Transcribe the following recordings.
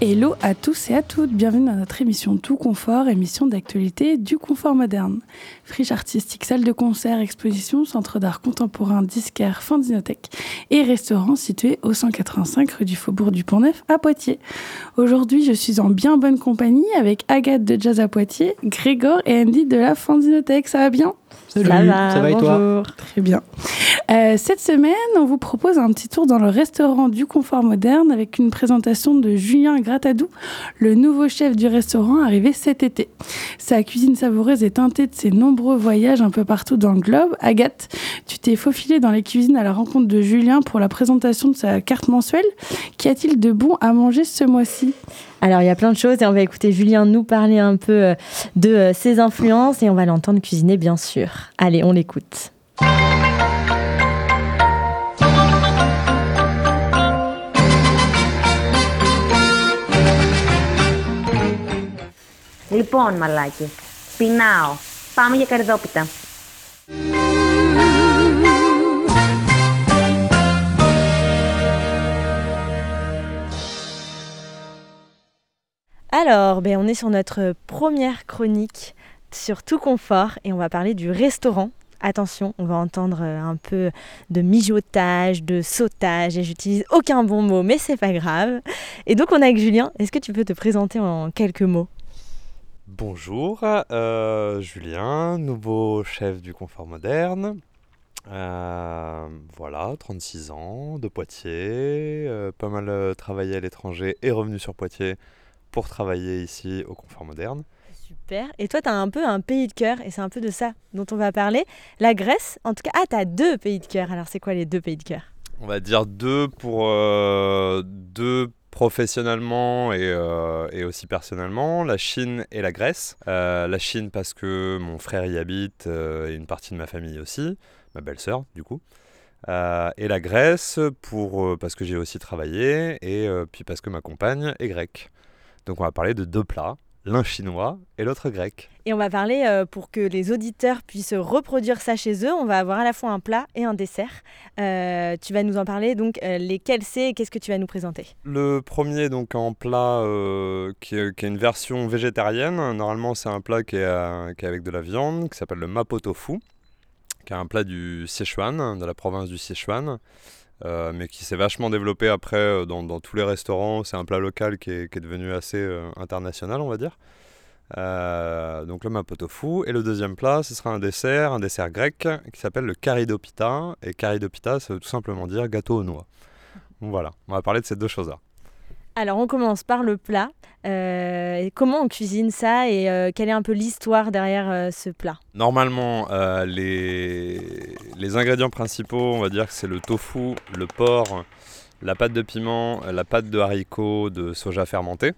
Hello à tous et à toutes, bienvenue dans notre émission Tout Confort, émission d'actualité du confort moderne. Friche artistique, salle de concert, exposition, centre d'art contemporain, disquaire, fandinothèque et restaurant situé au 185 rue du Faubourg du Pont-Neuf à Poitiers. Aujourd'hui, je suis en bien bonne compagnie avec Agathe de Jazz à Poitiers, Grégor et Andy de la fandinothèque. Ça va bien? Salut, ça va, ça va et toi Très bien. Euh, cette semaine, on vous propose un petit tour dans le restaurant du confort moderne avec une présentation de Julien Gratadou, le nouveau chef du restaurant arrivé cet été. Sa cuisine savoureuse est teintée de ses nombreux voyages un peu partout dans le globe. Agathe, tu t'es faufilée dans les cuisines à la rencontre de Julien pour la présentation de sa carte mensuelle. Qu'y a-t-il de bon à manger ce mois-ci? Alors, il y a plein de choses et on va écouter Julien nous parler un peu euh, de euh, ses influences et on va l'entendre cuisiner, bien sûr. Allez, on l'écoute. Λοιπόν, μαλάκι, πεινάω. Πάμε για καρδόπιτα. Alors, ben, on est sur notre première chronique sur tout confort et on va parler du restaurant. Attention, on va entendre euh, un peu de mijotage, de sautage et j'utilise aucun bon mot, mais c'est pas grave. Et donc on est avec Julien. Est-ce que tu peux te présenter en quelques mots? Bonjour, euh, Julien, nouveau chef du confort moderne. Euh, voilà, 36 ans, de Poitiers, pas mal travaillé à l'étranger et revenu sur Poitiers pour travailler ici au Confort Moderne. Et toi, tu as un peu un pays de cœur, et c'est un peu de ça dont on va parler. La Grèce, en tout cas, ah, tu as deux pays de cœur. Alors, c'est quoi les deux pays de cœur? On va dire deux pour euh, deux professionnellement et, euh, et, aussi personnellement, la Chine et la Grèce. Euh, la Chine parce que mon frère y habite et une partie de ma famille aussi, ma belle-sœur du coup. et la Grèce pour, parce que j'ai aussi travaillé et puis parce que ma compagne est grecque. Donc on va parler de deux plats, l'un chinois et l'autre grec. Et on va parler, euh, pour que les auditeurs puissent reproduire ça chez eux, on va avoir à la fois un plat et un dessert. Euh, tu vas nous en parler, donc euh, lesquels c'est et qu'est-ce que tu vas nous présenter? Le premier, donc en plat qui est, une version végétarienne. Normalement, c'est un plat qui est, qui est, avec de la viande, qui s'appelle le mapo tofu, qui est un plat du Sichuan, de la province du Sichuan. Euh, mais qui s'est vachement développé après euh, dans, tous les restaurants. C'est un plat local qui est, devenu assez euh, international, on va dire. donc le mapo tofu. Et le deuxième plat, ce sera un dessert, un dessert grec qui s'appelle le karidopita. Et karidopita, ça veut tout simplement dire gâteau aux noix. voilà, on va parler de ces deux choses-là. Alors on commence par le plat. Euh, comment on cuisine ça et euh, quelle est un peu l'histoire derrière euh, ce plat? Normalement, les... ingrédients principaux, on va dire que c'est le tofu, le porc, la pâte de piment, la pâte de haricots de soja fermenté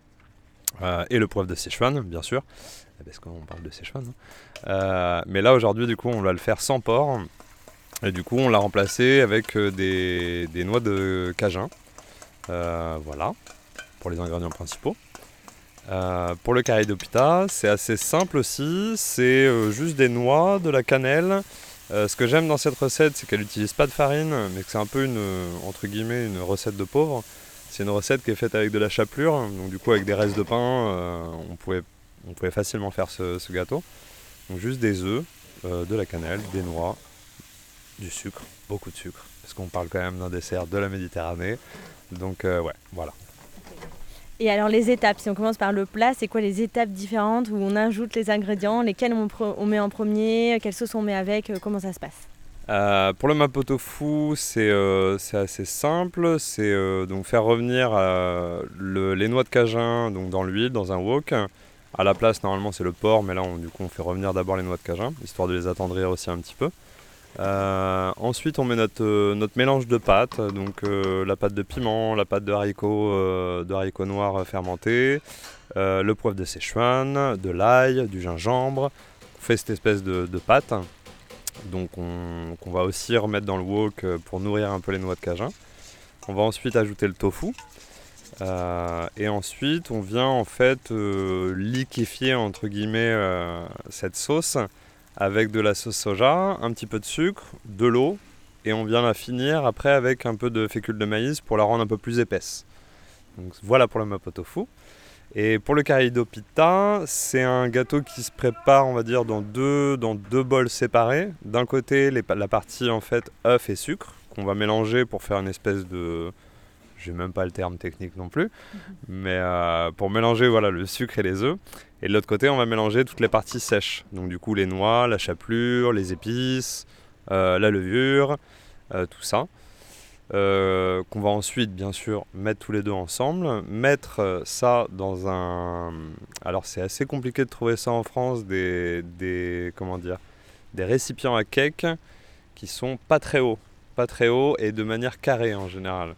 et le poivre de Sichuan, bien sûr, parce qu'on parle de Sichuan. Hein. mais là aujourd'hui, du coup, on va le faire sans porc. Et du coup, on l'a remplacé avec des, des, noix de cajun. voilà pour les ingrédients principaux. Euh, pour le carré d'opita, c'est assez simple aussi, c'est euh, juste des noix, de la cannelle. Euh, ce que j'aime dans cette recette, c'est qu'elle n'utilise pas de farine, mais que c'est un peu une, entre guillemets, une recette de pauvre. C'est une recette qui est faite avec de la chapelure, donc du coup avec des restes de pain, on, pouvait, on pouvait facilement faire ce, ce gâteau. Donc juste des œufs, de la cannelle, des noix, du sucre, beaucoup de sucre, parce qu'on parle quand même d'un dessert de la Méditerranée. Donc ouais, voilà. Et alors les étapes, si on commence par le plat, c'est quoi les étapes différentes où on ajoute les ingrédients, lesquels on, met en premier, quelle sauce on met avec, euh, comment ça se passe? Euh, pour le mapo tofu, euh, c'est assez simple. C'est donc faire revenir les noix de cajun donc dans l'huile, dans un wok. À la place, normalement, c'est le porc, mais là, du coup, on fait revenir d'abord les noix de cajun, histoire de les attendrir aussi un petit peu. Euh, ensuite, on met notre, euh, notre mélange de pâtes, donc euh, la pâte de piment, la pâte de haricots, de haricots noirs fermentés, le poivre de Sichuan, de l'ail, du gingembre. On fait cette espèce de, pâte, donc on, qu'on va aussi remettre dans le wok pour nourrir un peu les noix de cajun. On va ensuite ajouter le tofu. et ensuite, on vient en fait liquéfier entre guillemets cette sauce avec de la sauce soja, un petit peu de sucre, de l'eau, et on vient la finir après avec un peu de fécule de maïs pour la rendre un peu plus épaisse. Donc voilà pour le mapo tofu. Et pour le karido pita, c'est un gâteau qui se prépare, on va dire, dans deux, dans deux bols séparés. D'un côté, la partie en fait œuf et sucre qu'on va mélanger pour faire une espèce de, j'ai même pas le terme technique non plus, mais euh, pour mélanger voilà le sucre et les œufs. Et de l'autre côté, on va mélanger toutes les parties sèches. Donc du coup, les noix, la chapelure, les épices, euh, la levure, euh, tout ça. Qu'on va ensuite bien sûr mettre tous les deux ensemble, mettre ça dans un... Alors c'est assez compliqué de trouver ça en France, des, des, comment dire, des récipients à cake qui sont pas très hauts, pas très hauts et de manière carrée en général.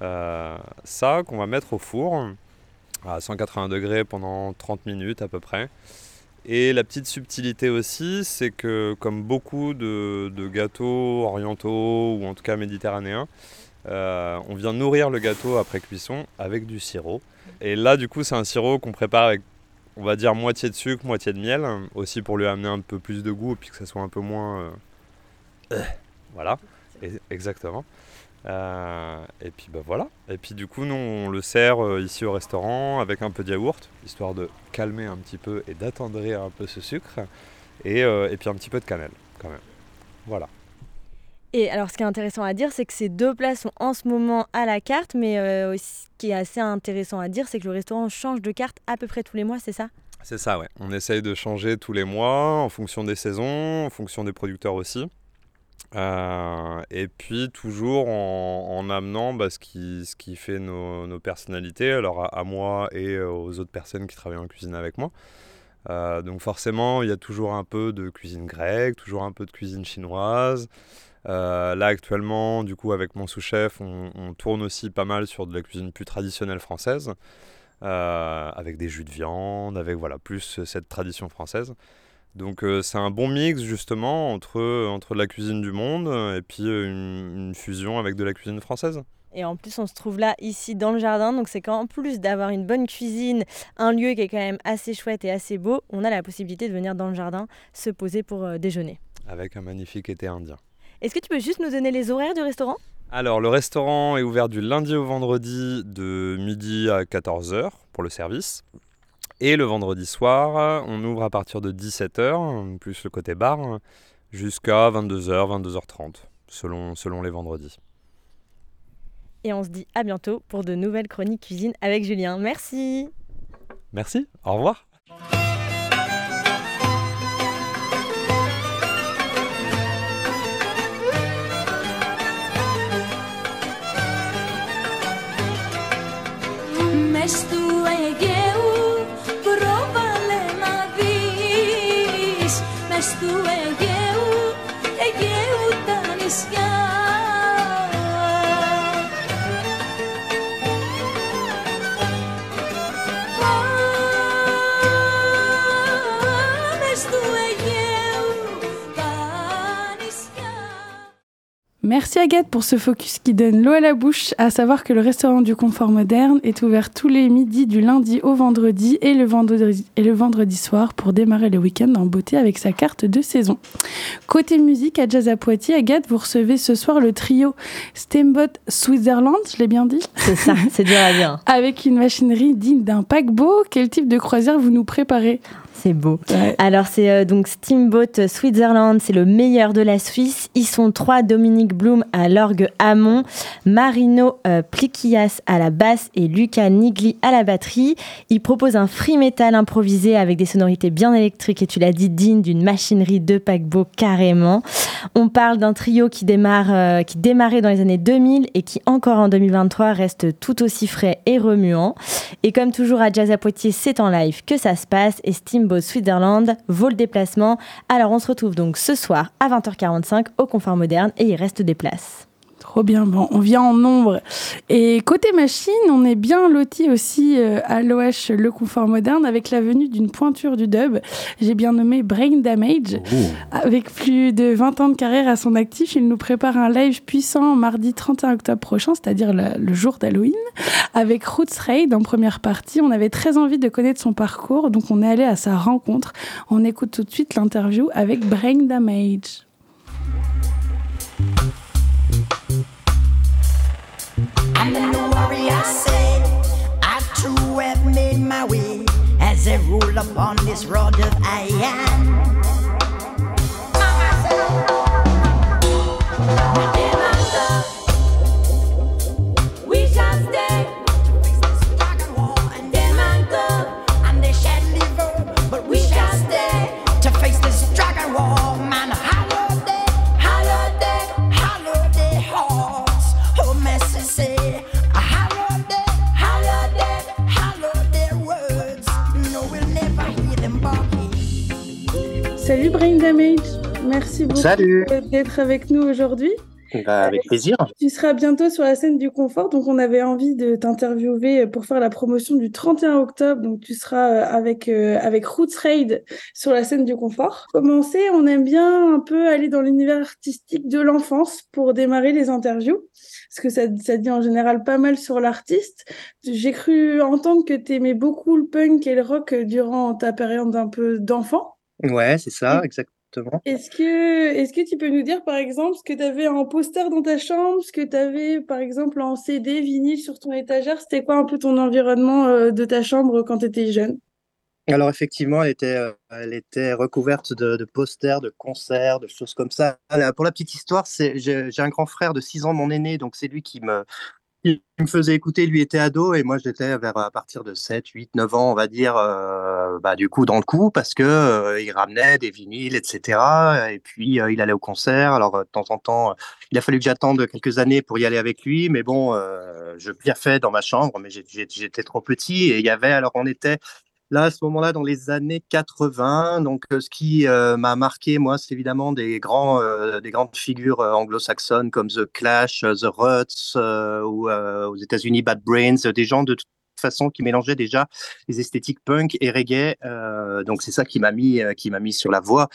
Ça qu'on va mettre au four à 180 degrés pendant 30 minutes à peu près. Et la petite subtilité aussi, c'est que comme beaucoup de, gâteaux orientaux ou en tout cas méditerranéens, euh, on vient nourrir le gâteau après cuisson avec du sirop. Et là, du coup, c'est un sirop qu'on prépare avec, on va dire, moitié de sucre, moitié de miel, aussi pour lui amener un peu plus de goût et puis que ça soit un peu moins. Euh, voilà, exactement. Euh, et puis bah voilà. Et puis du coup, nous on le sert euh, ici au restaurant avec un peu de yaourt, histoire de calmer un petit peu et d'attendrir un peu ce sucre. Et, euh, et, puis un petit peu de cannelle quand même. Voilà. Et alors ce qui est intéressant à dire, c'est que ces deux plats sont en ce moment à la carte, mais ce qui est assez intéressant à dire, c'est que le restaurant change de carte à peu près tous les mois, c'est ça? C'est ça, ouais. On essaye de changer tous les mois en fonction des saisons, en fonction des producteurs aussi. Euh, et puis toujours en, amenant bah, ce, qui, ce qui fait nos, personnalités, alors à, moi et aux autres personnes qui travaillent en cuisine avec moi. Euh, donc forcément, il y a toujours un peu de cuisine grecque, toujours un peu de cuisine chinoise. Euh, là actuellement, du coup, avec mon sous-chef, on, on, tourne aussi pas mal sur de la cuisine plus traditionnelle française, avec des jus de viande, avec voilà plus cette tradition française. Donc euh, c'est un bon mix justement entre, entre la cuisine du monde et puis euh, une, fusion avec de la cuisine française. Et en plus, on se trouve là, ici, dans le jardin. Donc, c'est qu'en plus d'avoir une bonne cuisine, un lieu qui est quand même assez chouette et assez beau, on a la possibilité de venir dans le jardin se poser pour euh, déjeuner. Avec un magnifique été indien. Est-ce que tu peux juste nous donner les horaires du restaurant? Alors, le restaurant est ouvert du lundi au vendredi de midi à 14h pour le service. Et le vendredi soir, on ouvre à partir de 17h, plus le côté bar, jusqu'à 22h, 22h30, selon, selon les vendredis. Et on se dit à bientôt pour de nouvelles chroniques cuisine avec Julien. Merci. Merci, au revoir. the way Merci Agathe pour ce focus qui donne l'eau à la bouche, à savoir que le restaurant du confort moderne est ouvert tous les midis du lundi au vendredi et le vendredi, et le vendredi soir pour démarrer le week-end en beauté avec sa carte de saison. Côté musique, à Jazz à Poitiers, Agathe, vous recevez ce soir le trio Steamboat Switzerland, je l'ai bien dit? C'est ça, c'est dur à dire. avec une machinerie digne d'un paquebot. Quel type de croisière vous nous préparez? C'est beau. Alors c'est euh, donc Steamboat Switzerland, c'est le meilleur de la Suisse. Ils sont trois, Dominique Blum à l'orgue Hamon, Marino euh, Pliquias à la basse et Lucas Nigli à la batterie. Ils proposent un free metal improvisé avec des sonorités bien électriques et tu l'as dit, digne d'une machinerie de paquebot carrément. On parle d'un trio qui démarre, euh, qui démarrait dans les années 2000 et qui encore en 2023 reste tout aussi frais et remuant. Et comme toujours à Jazz à Poitiers, c'est en live que ça se passe et Steamboat Switzerland vaut le déplacement. Alors on se retrouve donc ce soir à 20h45 au Confort Moderne et il reste des places. Trop bien, bon, on vient en nombre. Et côté machine, on est bien loti aussi euh, à l'OH Le Confort Moderne avec la venue d'une pointure du dub. J'ai bien nommé Brain Damage. Oh. Avec plus de 20 ans de carrière à son actif, il nous prépare un live puissant mardi 31 octobre prochain, c'est-à-dire le, jour d'Halloween, avec Roots Raid en première partie. On avait très envie de connaître son parcours, donc on est allé à sa rencontre. On écoute tout de suite l'interview avec Brain Damage. they rule upon this rod of iron. Brain Damage, merci beaucoup d'être avec nous aujourd'hui. Bah, avec plaisir. Tu seras bientôt sur la scène du confort, donc on avait envie de t'interviewer pour faire la promotion du 31 octobre, donc tu seras euh, avec, euh, avec Roots Raid sur la scène du confort. Commencer, on aime bien un peu aller dans l'univers artistique de l'enfance pour démarrer les interviews, parce que ça, ça dit en général pas mal sur l'artiste. J'ai cru entendre que tu aimais beaucoup le punk et le rock durant ta période un peu d'enfant. Ouais, c'est ça, exactement. Est-ce que, est-ce que tu peux nous dire, par exemple, ce que tu avais en poster dans ta chambre, ce que tu avais, par exemple, en CD, vinyle sur ton étagère? C'était quoi un peu ton environnement euh, de ta chambre quand tu étais jeune? Alors effectivement, elle était, euh, elle était recouverte de, posters, de concerts, de choses comme ça. Pour la petite histoire, j'ai un grand frère de 6 ans, mon aîné, donc c'est lui qui me, il me faisait écouter, lui était ado et moi j'étais vers à partir de 7, 8, 9 ans, on va dire, euh, bah, du coup dans le coup parce que euh, il ramenait des vinyles, etc. Et puis euh, il allait au concert. Alors de temps en temps, il a fallu que j'attende quelques années pour y aller avec lui, mais bon, je bien fait dans ma chambre, mais j'étais trop petit et il y avait alors on était Là, à ce moment-là, dans les années 80, donc euh, ce qui euh, m'a marqué, moi, c'est évidemment des, grands, euh, des grandes figures anglo-saxonnes comme The Clash, The Ruts, ou aux États-Unis Bad Brains, des gens de façon qui mélangeait déjà les esthétiques punk et reggae. Donc c'est ça qui m'a mis, qui m'a mis sur la voie.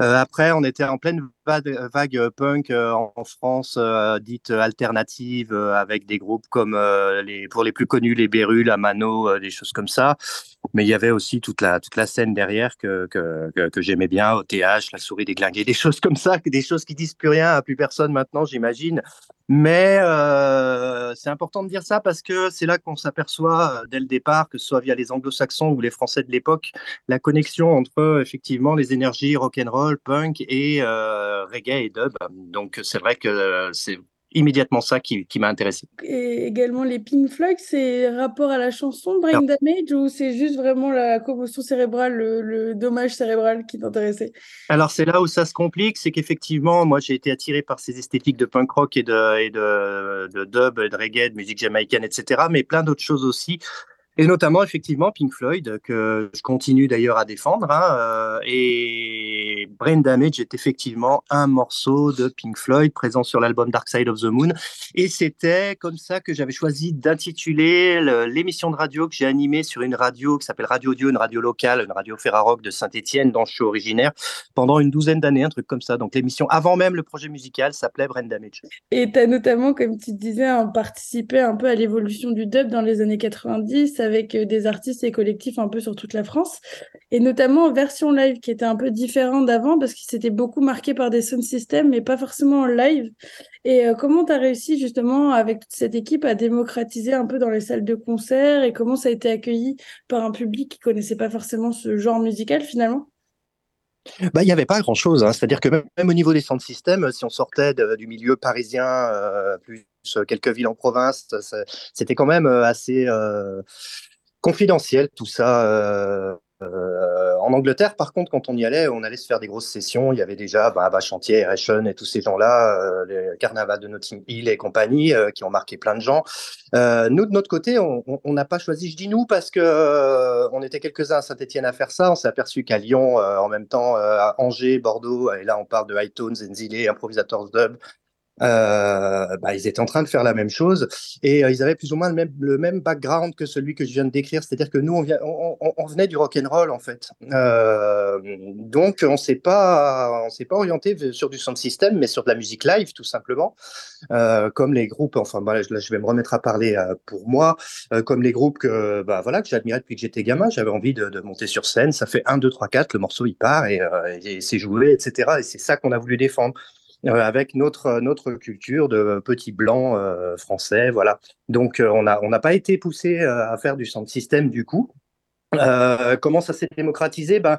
Après, on était en pleine vague, punk en, France, dite alternative, avec des groupes comme pour les plus connus, les Beru, la Mano, des choses comme ça. Mais il y avait aussi toute la, toute la scène derrière que, que, que, j'aimais bien, OTH, La Souris des Glingués, des choses comme ça, des choses qui disent plus rien à plus personne maintenant, j'imagine. Mais euh, c'est important de dire ça parce que c'est là qu'on s'aperçoit euh, dès le départ, que ce soit via les anglo-saxons ou les français de l'époque, la connexion entre effectivement les énergies rock'n'roll, punk et euh, reggae et dub. Donc c'est vrai que c'est immédiatement ça qui, m'a intéressé. Et également les Pink Floyd, c'est rapport à la chanson Brain Damage ou c'est juste vraiment la commotion cérébrale, le, dommage cérébral qui t'intéressait? Alors c'est là où ça se complique, c'est qu'effectivement, moi j'ai été attiré par ces esthétiques de punk rock et de, et de, de dub, de reggae, de musique jamaïcaine, etc. Mais plein d'autres choses aussi. Et notamment, effectivement, Pink Floyd, que je continue d'ailleurs à défendre. Hein, euh, et Brain Damage est effectivement un morceau de Pink Floyd présent sur l'album Dark Side of the Moon. Et c'était comme ça que j'avais choisi d'intituler l'émission de radio que j'ai animée sur une radio qui s'appelle Radio Audio, une radio locale, une radio Ferrarock de Saint-Étienne, dont je suis originaire, pendant une douzaine d'années, un truc comme ça. Donc l'émission, avant même le projet musical, s'appelait Brain Damage. Et tu as notamment, comme tu disais, participé un peu à l'évolution du dub dans les années 90 avec euh, des artistes et collectifs un peu sur toute la France, et notamment en version live qui était un peu différent d'avant parce qu'il s'était beaucoup marqué par des sound systems, mais pas forcément en live. Et euh, comment tu as réussi justement avec toute cette équipe à démocratiser un peu dans les salles de concert? Et comment ça a été accueilli par un public qui connaissait pas forcément ce genre musical finalement? Bah, il n'y avait pas grand-chose. Hein. C'est-à-dire que même, au niveau des sound systems, si on sortait du milieu parisien, euh, plus quelques villes en province, c'était quand même assez confidentiel tout ça. Euh, euh, en Angleterre, par contre, quand on y allait, on allait se faire des grosses sessions. Il y avait déjà bah, Chantier, Ration et tous ces gens-là, euh, les carnavals de Notting Hill et compagnie, qui ont marqué plein de gens. nous, de notre côté, on n'a pas choisi, je dis nous, parce que on était quelques-uns à Saint-Etienne à faire ça. On s'est aperçu qu'à Lyon, en même temps, à Angers, Bordeaux, et là on parle de High Tones, Improvisators Dub, euh, bah, ils étaient en train de faire la même chose et euh, ils avaient plus ou moins le même, background que celui que je viens de décrire, c'est-à-dire que nous on, venait du rock and roll en fait, euh, donc on s'est pas on s'est pas orienté sur du sound system mais sur de la musique live tout simplement, comme les groupes, enfin là, je vais me remettre à parler pour moi, comme les groupes que bah voilà que j'admirais depuis que j'étais gamin, j'avais envie de, monter sur scène, ça fait 1, 2, 3, 4, le morceau il part et c'est joué etc et c'est ça qu'on a voulu défendre. Euh, avec notre, notre culture de petits blancs euh, français. Voilà. Donc, euh, on n'a on pas été poussé à faire du sound système du coup. comment ça s'est démocratisé? Ben,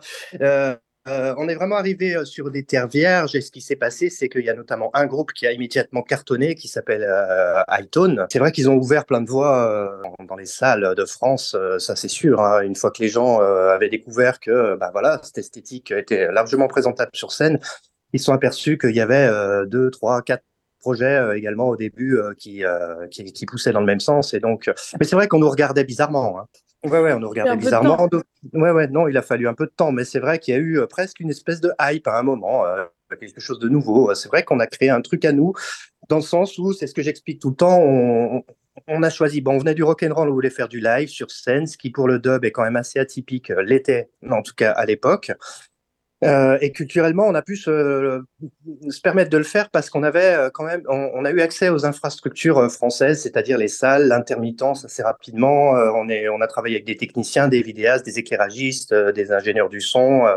on est vraiment arrivé sur des terres vierges et ce qui s'est passé, c'est qu'il y a notamment un groupe qui a immédiatement cartonné qui s'appelle euh. C'est vrai qu'ils ont ouvert plein de voies dans les salles de France, ça c'est sûr. Hein. Une fois que les gens avaient découvert que ben, voilà, cette esthétique était largement présentable sur scène, ils sont aperçus qu'il y avait euh, deux, trois, quatre projets euh, également au début euh, qui, qui, qui, poussaient dans le même sens. Et donc, mais c'est vrai qu'on nous regardait bizarrement. Hein. Ouais, ouais, on nous regardait bizarrement. Ouais, ouais, non, il a fallu un peu de temps, mais c'est vrai qu'il y a eu presque une espèce de hype à un moment, quelque chose de nouveau. C'est vrai qu'on a créé un truc à nous, dans le sens où, c'est ce que j'explique tout le temps, on, on, a choisi, bon, on venait du rock and roll, on voulait faire du live sur scène, ce qui pour le dub est quand même assez atypique, l'était, en tout cas à l'époque. Euh, et culturellement, on a pu se, se, permettre de le faire parce qu'on avait euh, quand même, on, a eu accès aux infrastructures euh, françaises, c'est-à-dire les salles, l'intermittence assez rapidement. Euh, on, est, on a travaillé avec des techniciens, des vidéastes, des éclairagistes, des ingénieurs du son,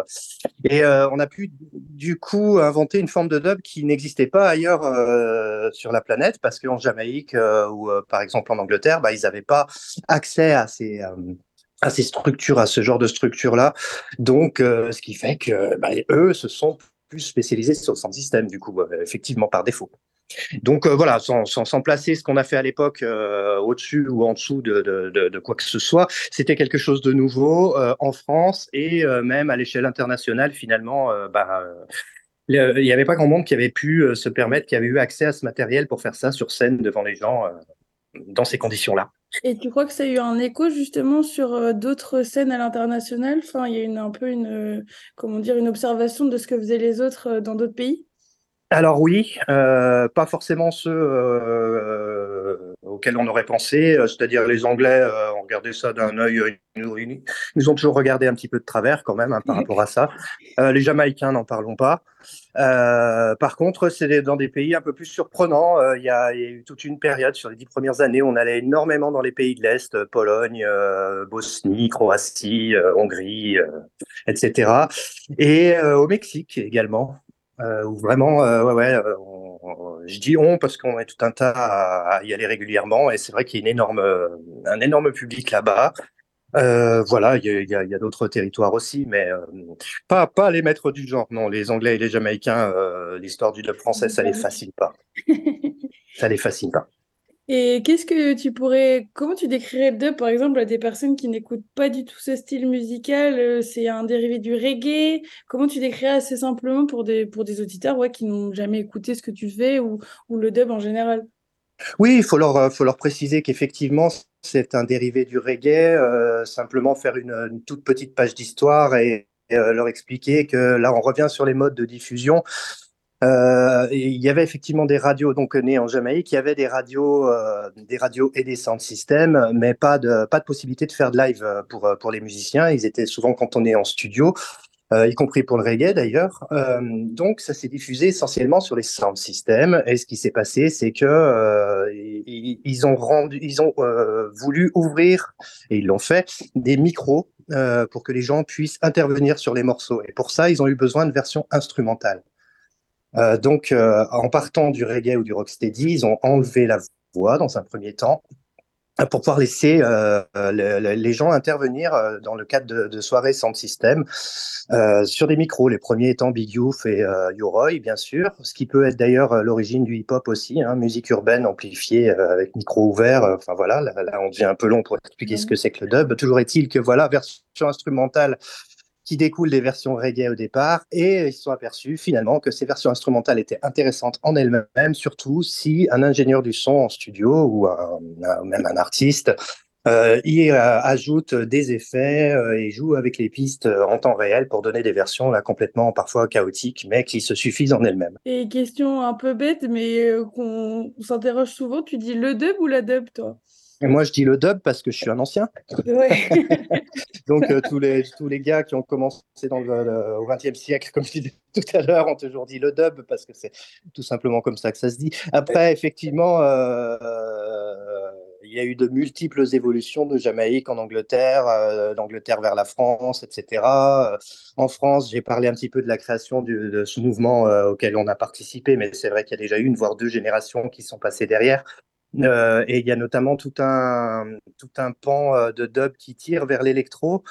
et on a pu du coup inventer une forme de dub qui n'existait pas ailleurs sur la planète parce qu'en Jamaïque ou par exemple en Angleterre, bah, ils n'avaient pas accès à ces à ces structures, à ce genre de structures-là. Donc, euh, ce qui fait que bah, eux se sont plus spécialisés sur le système, du coup, euh, effectivement, par défaut. Donc euh, voilà, sans, sans, sans, placer ce qu'on a fait à l'époque au-dessus ou en dessous de, de, de, quoi que ce soit, c'était quelque chose de nouveau en France et même à l'échelle internationale, finalement, bah, il n'y avait pas grand monde qui avait pu se permettre, qui avait eu accès à ce matériel pour faire ça sur scène devant les gens dans ces conditions-là. Et tu crois que ça a eu un écho justement sur euh, d'autres scènes à l'international? Enfin, il y a une, un peu une, euh, comment dire, une observation de ce que faisaient les autres euh, dans d'autres pays? Alors oui, euh, pas forcément ceux euh, auxquels on aurait pensé, c'est-à-dire les Anglais euh, ont regardé ça d'un œil, ils nous ont toujours regardé un petit peu de travers quand même hein, par rapport à ça. les Jamaïcains, n'en parlons pas. par contre, c'est dans des pays un peu plus surprenants. Il y, a, y, a eu toute une période sur les dix premières années, on allait énormément dans les pays de l'Est, Pologne, Bosnie, Croatie, Hongrie, etc. Et au Mexique également euh, où vraiment, euh, ouais, ouais, euh, je dis on parce qu'on est tout un tas à, y aller régulièrement et c'est vrai qu'il y a une énorme, un énorme public là-bas. Euh, voilà, il y a, d'autres territoires aussi, mais euh, pas, pas les maîtres du genre. Non, les Anglais et les Jamaïcains, euh, l'histoire du dub français, ça les fascine pas. ça les fascine pas. Et qu'est-ce que tu pourrais, comment tu décrirais le dub, par exemple, à des personnes qui n'écoutent pas du tout ce style musical euh, C'est un dérivé du reggae? Comment tu décrirais assez simplement pour des, pour des auditeurs ouais, qui n'ont jamais écouté ce que tu fais ou, ou le dub en général? Oui, il faut leur, euh, faut leur préciser qu'effectivement, c'est un dérivé du reggae. Euh, simplement faire une, une, toute petite page d'histoire et, leur expliquer que là, on revient sur les modes de diffusion. Euh, il y avait effectivement des radios donc nées en Jamaïque, il y avait des radios, euh, des radios et des sound systems, mais pas de pas de possibilité de faire de live euh, pour pour les musiciens. Ils étaient souvent est en studio, euh, y compris pour le reggae d'ailleurs. Euh, donc ça s'est diffusé essentiellement sur les sound systems. Et ce qui s'est passé, c'est que euh, ils, ont rendu, ils ont voulu ouvrir et ils l'ont fait des micros pour que les gens puissent intervenir sur les morceaux. Et pour ça, ils ont eu besoin de versions instrumentales. Euh, donc, euh, en partant du reggae ou du rocksteady, ils ont enlevé la voix dans un premier temps pour pouvoir laisser euh, les gens intervenir euh, dans le cadre de, de soirées sans système euh, sur des micros, les premiers étant Big Youth et euh, Yoroi, bien sûr, ce qui peut être d'ailleurs l'origine du hip-hop aussi, hein, musique urbaine amplifiée avec micro ouvert, enfin voilà, là, là, on devient un peu long pour expliquer ce que c'est que le dub. Toujours est-il que voilà, version instrumentale qui découlent des versions reggae au départ, et ils se sont aperçus finalement que ces versions instrumentales étaient intéressantes en elles-mêmes, surtout si un ingénieur du son en studio ou même un artiste il ajoute des effets et joue avec les pistes en temps réel pour donner des versions là complètement parfois chaotiques, mais qui se suffisent en elles-mêmes. Et question un peu bête, mais qu'on s'interroge souvent, tu dis le dub ou la dub, toi? Et moi, je dis le dub parce que je suis un ancien. Donc, tous, les, tous les gars qui ont commencé dans le, au XXe siècle, comme je disais tout à l'heure, ont toujours dit le dub parce que c'est tout simplement comme ça que ça se dit. Après, effectivement, il y a eu de multiples évolutions de Jamaïque en Angleterre, euh, d'Angleterre vers la France, etc. Euh, en France, j'ai parlé un petit peu de la création de ce mouvement euh, auquel on a participé, mais c'est vrai qu'il y a déjà une, voire deux générations qui sont passées derrière. Et il y a notamment tout un, tout un pan de dub qui tire vers l'électro,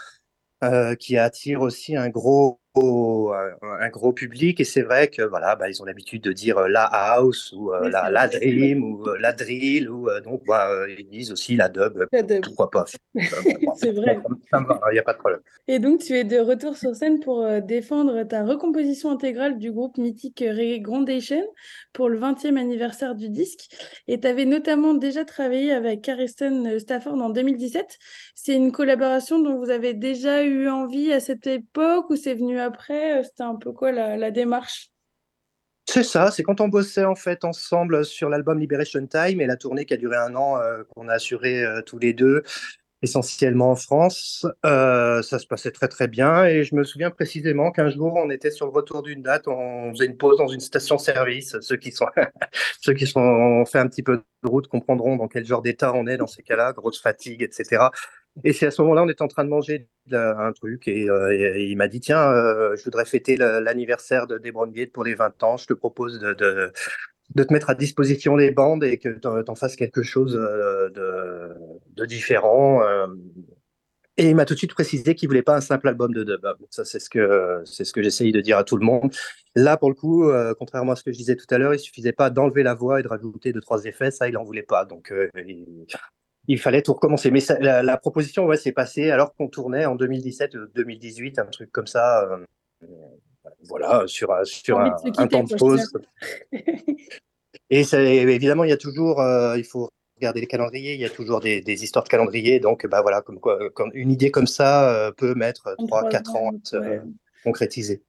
qui attire aussi un gros un gros public et c'est vrai que voilà bah, ils ont l'habitude de dire euh, la house ou euh, la, la, dream ou euh, la drill ou donc bah, ils disent aussi la dub, pourquoi pas. C'est vrai. Il n'y a pas de problème. Et donc tu es de retour sur scène pour défendre ta recomposition intégrale du groupe mythique Reggae Groundation pour le 20e anniversaire du disque. Et tu avais notamment déjà travaillé avec Carriston Stafford en 2017 c'est une collaboration dont vous avez déjà eu envie à cette époque ou c'est venu après euh, C'était un peu quoi la, démarche? C'est ça, c'est quand on bossait en fait ensemble sur l'album Liberation Time et la tournée qui a duré un an euh, qu'on a assuré euh, tous les deux, essentiellement en France. ça se passait très très bien et je me souviens précisément qu'un jour on était sur le retour d'une date, on faisait une pause dans une station-service. Ceux qui sont ceux qui sont ont fait un petit peu de route comprendront dans quel genre d'état on est dans ces cas-là, grosse fatigue, etc. Et c'est à ce moment-là, on était en train de manger un truc et, euh, il m'a dit tiens, euh, je voudrais fêter l'anniversaire de Debron Gate pour les 20 ans. Je te propose de, te mettre à disposition les bandes et que tu en, fasses quelque chose euh, de, différent. Et il m'a tout de suite précisé qu'il voulait pas un simple album de dub. Ça, c'est ce que ce que j'essaye de dire à tout le monde. Là, pour le coup, contrairement à ce que je disais tout à l'heure, il suffisait pas d'enlever la voix et de rajouter deux trois effets. Ça, il en voulait pas. Donc, fallait tout recommencer. Mais la, proposition, ouais, s'est passée alors qu'on tournait en 2017, 2018, un truc comme ça. Euh, voilà, sur, sur un, temps de pause. Et évidemment, il y a toujours, euh, il faut regarder les calendriers, il y a toujours des, histoires de calendrier. Donc, bah voilà, comme quoi, comme une idée comme ça euh, peut mettre 3-4 ans à concrétiser.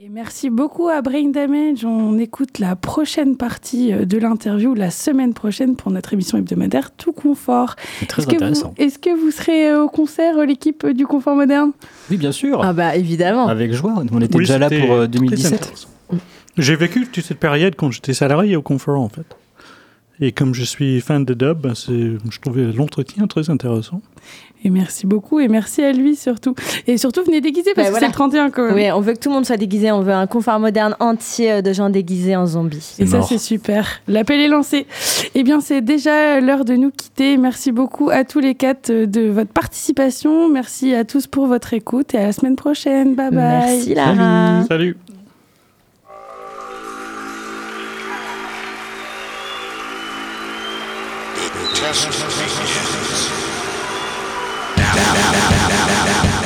Et merci beaucoup à Brain Damage. On écoute la prochaine partie euh, de l'interview la semaine prochaine pour notre émission hebdomadaire Tout Confort. Très intéressant. Est-ce que vous serez euh, au concert, euh, l'équipe du Confort Moderne? Oui, bien sûr. Ah bah évidemment. Avec joie. On était déjà là pour 2017. J'ai vécu toute cette période quand j'étais salarié au Confort en fait. Et comme je suis fan de dub, ben, je trouvais l'entretien très intéressant. Et merci beaucoup, et merci à lui surtout. Et surtout, venez déguiser parce ben que c'est le 31 quand même. Oui, on veut que tout le monde soit déguisé, on veut un confort moderne entier euh, de gens déguisés en zombies. Et ça, c'est super. L'appel est lancé. Eh bien, c'est déjà l'heure de nous quitter. Merci beaucoup à tous les quatre euh, de votre participation. Merci à tous pour votre écoute et à la semaine prochaine. Bye bye. Merci Lara. Salut. Salut. progression begins. Now, now, now, now, now, now.